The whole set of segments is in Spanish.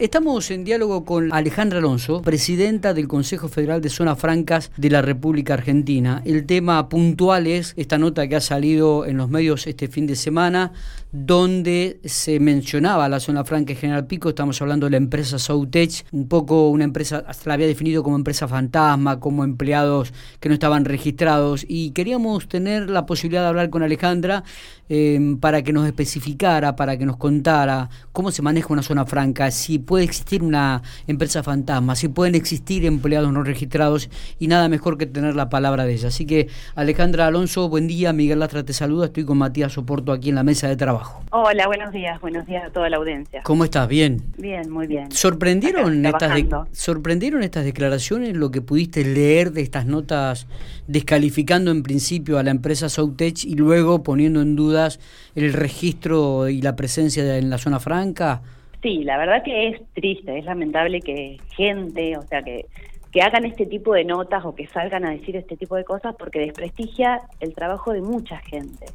Estamos en diálogo con Alejandra Alonso, presidenta del Consejo Federal de Zonas Francas de la República Argentina. El tema puntual es esta nota que ha salido en los medios este fin de semana, donde se mencionaba la zona franca en General Pico, estamos hablando de la empresa Soutech, un poco una empresa, hasta la había definido como empresa fantasma, como empleados que no estaban registrados, y queríamos tener la posibilidad de hablar con Alejandra eh, para que nos especificara, para que nos contara cómo se maneja una zona franca, si puede existir una empresa fantasma, si pueden existir empleados no registrados y nada mejor que tener la palabra de ella. Así que Alejandra Alonso, buen día, Miguel Lastra te saluda, estoy con Matías Soporto aquí en la mesa de trabajo. Hola, buenos días, buenos días a toda la audiencia. ¿Cómo estás? Bien. Bien, muy bien. ¿Sorprendieron estas, ¿Sorprendieron estas declaraciones, lo que pudiste leer de estas notas descalificando en principio a la empresa Soutech y luego poniendo en dudas el registro y la presencia en la zona franca? Sí, la verdad que es triste, es lamentable que gente, o sea, que, que hagan este tipo de notas o que salgan a decir este tipo de cosas porque desprestigia el trabajo de mucha gente,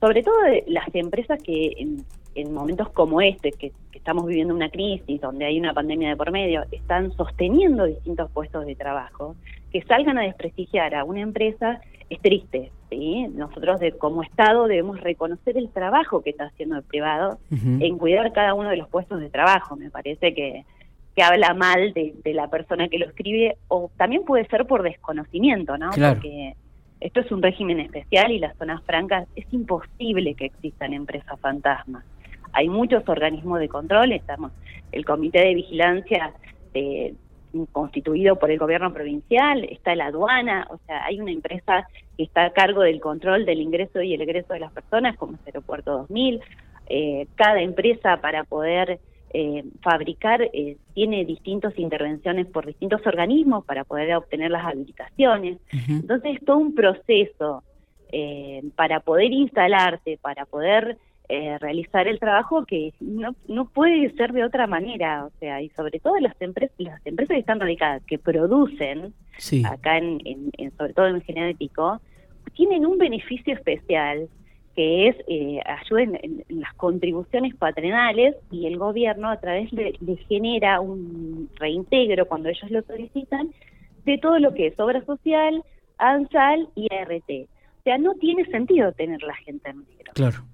Sobre todo de las empresas que en, momentos como este, que, que, estamos viviendo una crisis, donde hay una pandemia de por medio, están sosteniendo distintos puestos de trabajo, que salgan a desprestigiar a una empresa es triste. ¿sí? Nosotros de, como Estado debemos reconocer el trabajo que está haciendo el privado en cuidar cada uno de los puestos de trabajo. Me parece que, que habla mal de, la persona que lo escribe o también puede ser por desconocimiento, ¿no? Porque esto es un régimen especial y las zonas francas es imposible que existan empresas fantasmas. Hay muchos organismos de control, estamos el Comité de Vigilancia de, constituido por el gobierno provincial, está la aduana, o sea, hay una empresa que está a cargo del control del ingreso y el egreso de las personas, como es Aeropuerto 2000. Eh, cada empresa para poder eh, fabricar eh, tiene distintas intervenciones por distintos organismos para poder obtener las habilitaciones. Entonces, es todo un proceso para poder instalarse, para poder eh, realizar el trabajo que no, no puede ser de otra manera, o sea, y sobre todo las empresas, las empresas que están radicadas, que producen acá en, en, sobre todo en General Pico, tienen un beneficio especial que es eh, ayuden en, las contribuciones patronales y el gobierno a través de, le genera un reintegro cuando ellos lo solicitan de todo lo que es obra social, ANSAL y ART. O sea, no tiene sentido tener la gente en negro. Claro.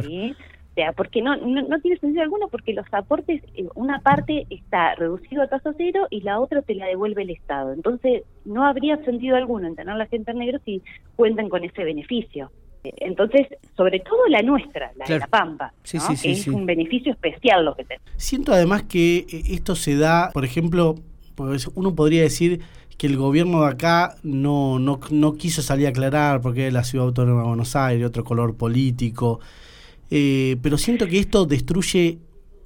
Claro. O sea, porque no, no, tiene sentido alguno, porque los aportes, eh, una parte está reducido a tasa cero y la otra te la devuelve el Estado. Entonces, no habría sentido alguno en tener la gente en negro si cuentan con ese beneficio. Entonces, sobre todo la nuestra, la de la Pampa, sí, es un beneficio especial lo que tenemos. Siento además que eh, esto se da, por ejemplo, pues uno podría decir que el gobierno de acá no, no, no quiso salir a aclarar porque es la ciudad autónoma de Buenos Aires, otro color político. Eh, pero siento que esto destruye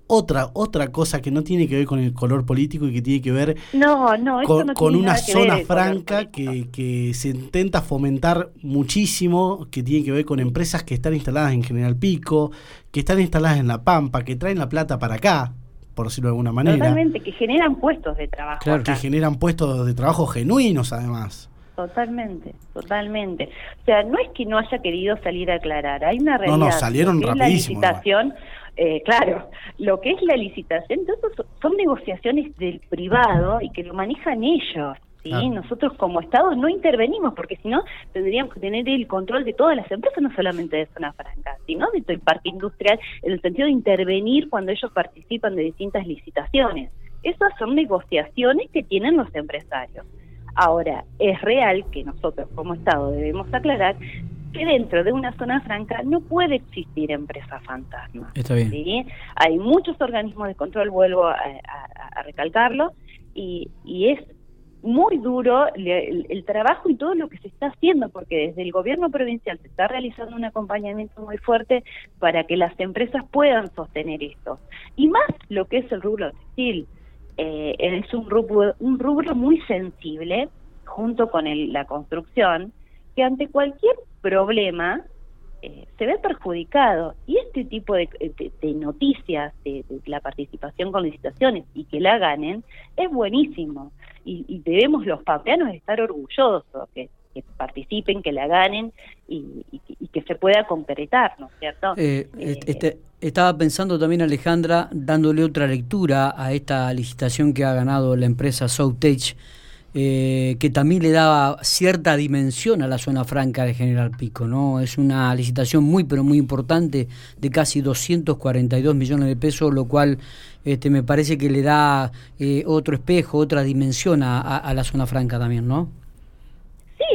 otra otra cosa que no tiene que ver con el color político y que tiene que ver no, no, con, con una zona franca que, que, se intenta fomentar muchísimo, que tiene que ver con empresas que están instaladas en General Pico, que están instaladas en La Pampa, que traen la plata para acá, por decirlo de alguna manera. Totalmente, que generan puestos de trabajo. Claro, que generan puestos de trabajo genuinos además. Totalmente, totalmente. O sea, no es que no haya querido salir a aclarar, hay una realidad. No, no, salieron rapidísimo. La licitación, eh, claro, lo que es la licitación, entonces son negociaciones del privado y que lo manejan ellos. ¿sí? Nosotros como Estado no intervenimos porque si no tendríamos que tener el control de todas las empresas, no solamente de Zona Franca, sino de todo el parque industrial, en el sentido de intervenir cuando ellos participan de distintas licitaciones. Esas son negociaciones que tienen los empresarios. Ahora, es real que nosotros como Estado debemos aclarar que dentro de una zona franca no puede existir empresa fantasma. Está bien. ¿sí? Hay muchos organismos de control, vuelvo a, recalcarlo, y, es muy duro el, trabajo y todo lo que se está haciendo, porque desde el gobierno provincial se está realizando un acompañamiento muy fuerte para que las empresas puedan sostener esto. Y más lo que es el rubro textil. Eh, es un rubro, un rubro muy sensible, junto con la construcción, que ante cualquier problema eh, se ve perjudicado. Y este tipo de, noticias de, la participación con licitaciones y que la ganen es buenísimo. Y, debemos los pampeanos estar orgullosos que, participen, que la ganen y, que se pueda concretar, ¿no es cierto? Eh, eh, este, estaba pensando también, Alejandra, dándole otra lectura a esta licitación que ha ganado la empresa Soutech, eh, que también le daba cierta dimensión a la zona franca de General Pico, ¿no? Es una licitación muy, pero muy importante, de casi 242 millones de pesos, lo cual este, me parece que le da eh, otro espejo, otra dimensión a, la zona franca también, ¿no?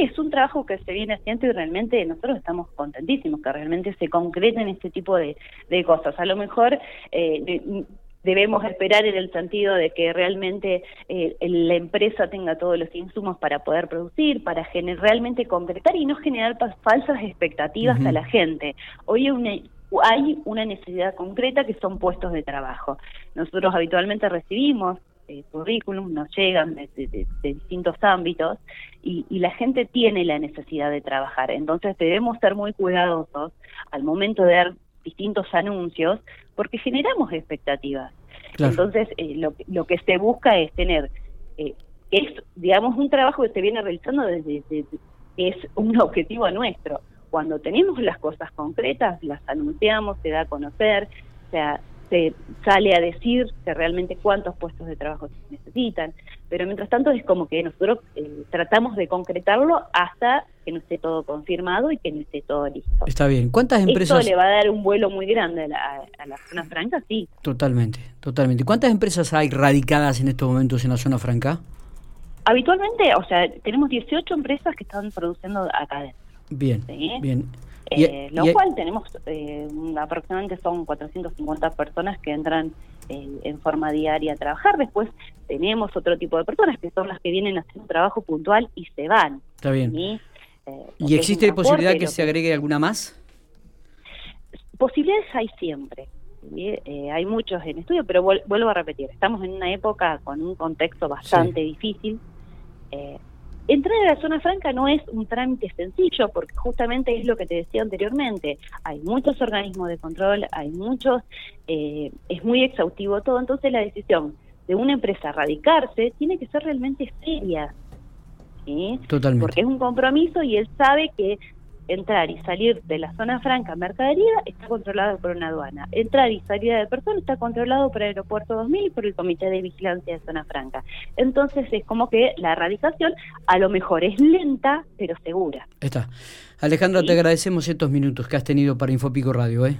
Es un trabajo que se viene haciendo y realmente nosotros estamos contentísimos que realmente se concreten este tipo de, cosas. A lo mejor eh, debemos esperar en el sentido de que realmente eh, la empresa tenga todos los insumos para poder producir, para realmente concretar y no generar falsas expectativas a la gente. Hoy hay una, necesidad concreta que son puestos de trabajo. Nosotros habitualmente recibimos eh, currículum, nos llegan de, distintos ámbitos y, y, la gente tiene la necesidad de trabajar. Entonces debemos ser muy cuidadosos al momento de dar distintos anuncios porque generamos expectativas. Entonces, eh, lo, lo que se busca es tener, eh, es, digamos, un trabajo que se viene realizando desde, desde, es un objetivo nuestro. Cuando tenemos las cosas concretas, las anunciamos, se da a conocer, o sea, se sale a decir que realmente cuántos puestos de trabajo se necesitan, pero mientras tanto es como que nosotros eh, tratamos de concretarlo hasta que no esté todo confirmado y que no esté todo listo. Está bien. ¿Cuántas empresas? Esto le va a dar un vuelo muy grande a la, a la zona franca, sí. Totalmente, totalmente. ¿Cuántas empresas hay radicadas en estos momentos en la zona franca? Habitualmente, o sea, tenemos 18 empresas que están produciendo acá adentro. Bien, bien. Eh, lo cual tenemos eh, aproximadamente son 450 personas que entran eh, en forma diaria a trabajar. Después tenemos otro tipo de personas que son las que vienen a hacer un trabajo puntual y se van. Está bien. ¿Y, existe posibilidad que se agregue alguna más? Posibilidades hay siempre. hay muchos en estudio, pero vuelvo a repetir, estamos en una época con un contexto bastante difícil. Entrar a la zona franca no es un trámite sencillo porque justamente es lo que te decía anteriormente. Hay muchos organismos de control, hay muchos, eh, es muy exhaustivo todo, entonces la decisión de una empresa radicarse tiene que ser realmente seria. ¿sí? Totalmente. Porque es un compromiso y él sabe que entrar y salir de la zona franca mercadería está controlado por una aduana. Entrar y salir de personas está controlado por el Aeropuerto 2000 y por el Comité de Vigilancia de Zona Franca. Entonces es como que la erradicación a lo mejor es lenta, pero segura. Está. Alejandra, te agradecemos estos minutos que has tenido para Infopico Radio. ¿eh?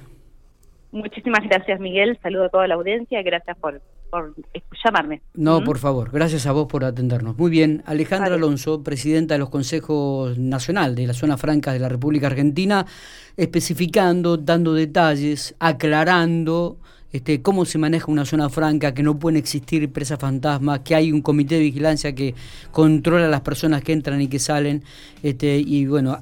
Muchísimas gracias, Miguel. Saludo a toda la audiencia. Gracias por, por llamarme. No, por favor. Gracias a vos por atendernos. Muy bien. Alejandra Alonso, presidenta de los Consejos Nacional de la Zona Franca de la República Argentina, especificando, dando detalles, aclarando este, cómo se maneja una zona franca, que no pueden existir empresas fantasmas, que hay un comité de vigilancia que controla a las personas que entran y que salen, este, y bueno,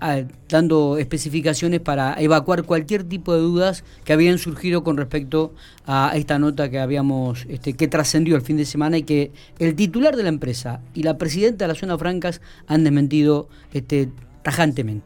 dando especificaciones para evacuar cualquier tipo de dudas que habían surgido con respecto a esta nota que habíamos, este, que trascendió el fin de semana y que el titular de la empresa y la presidenta de las zonas francas han desmentido tajantemente.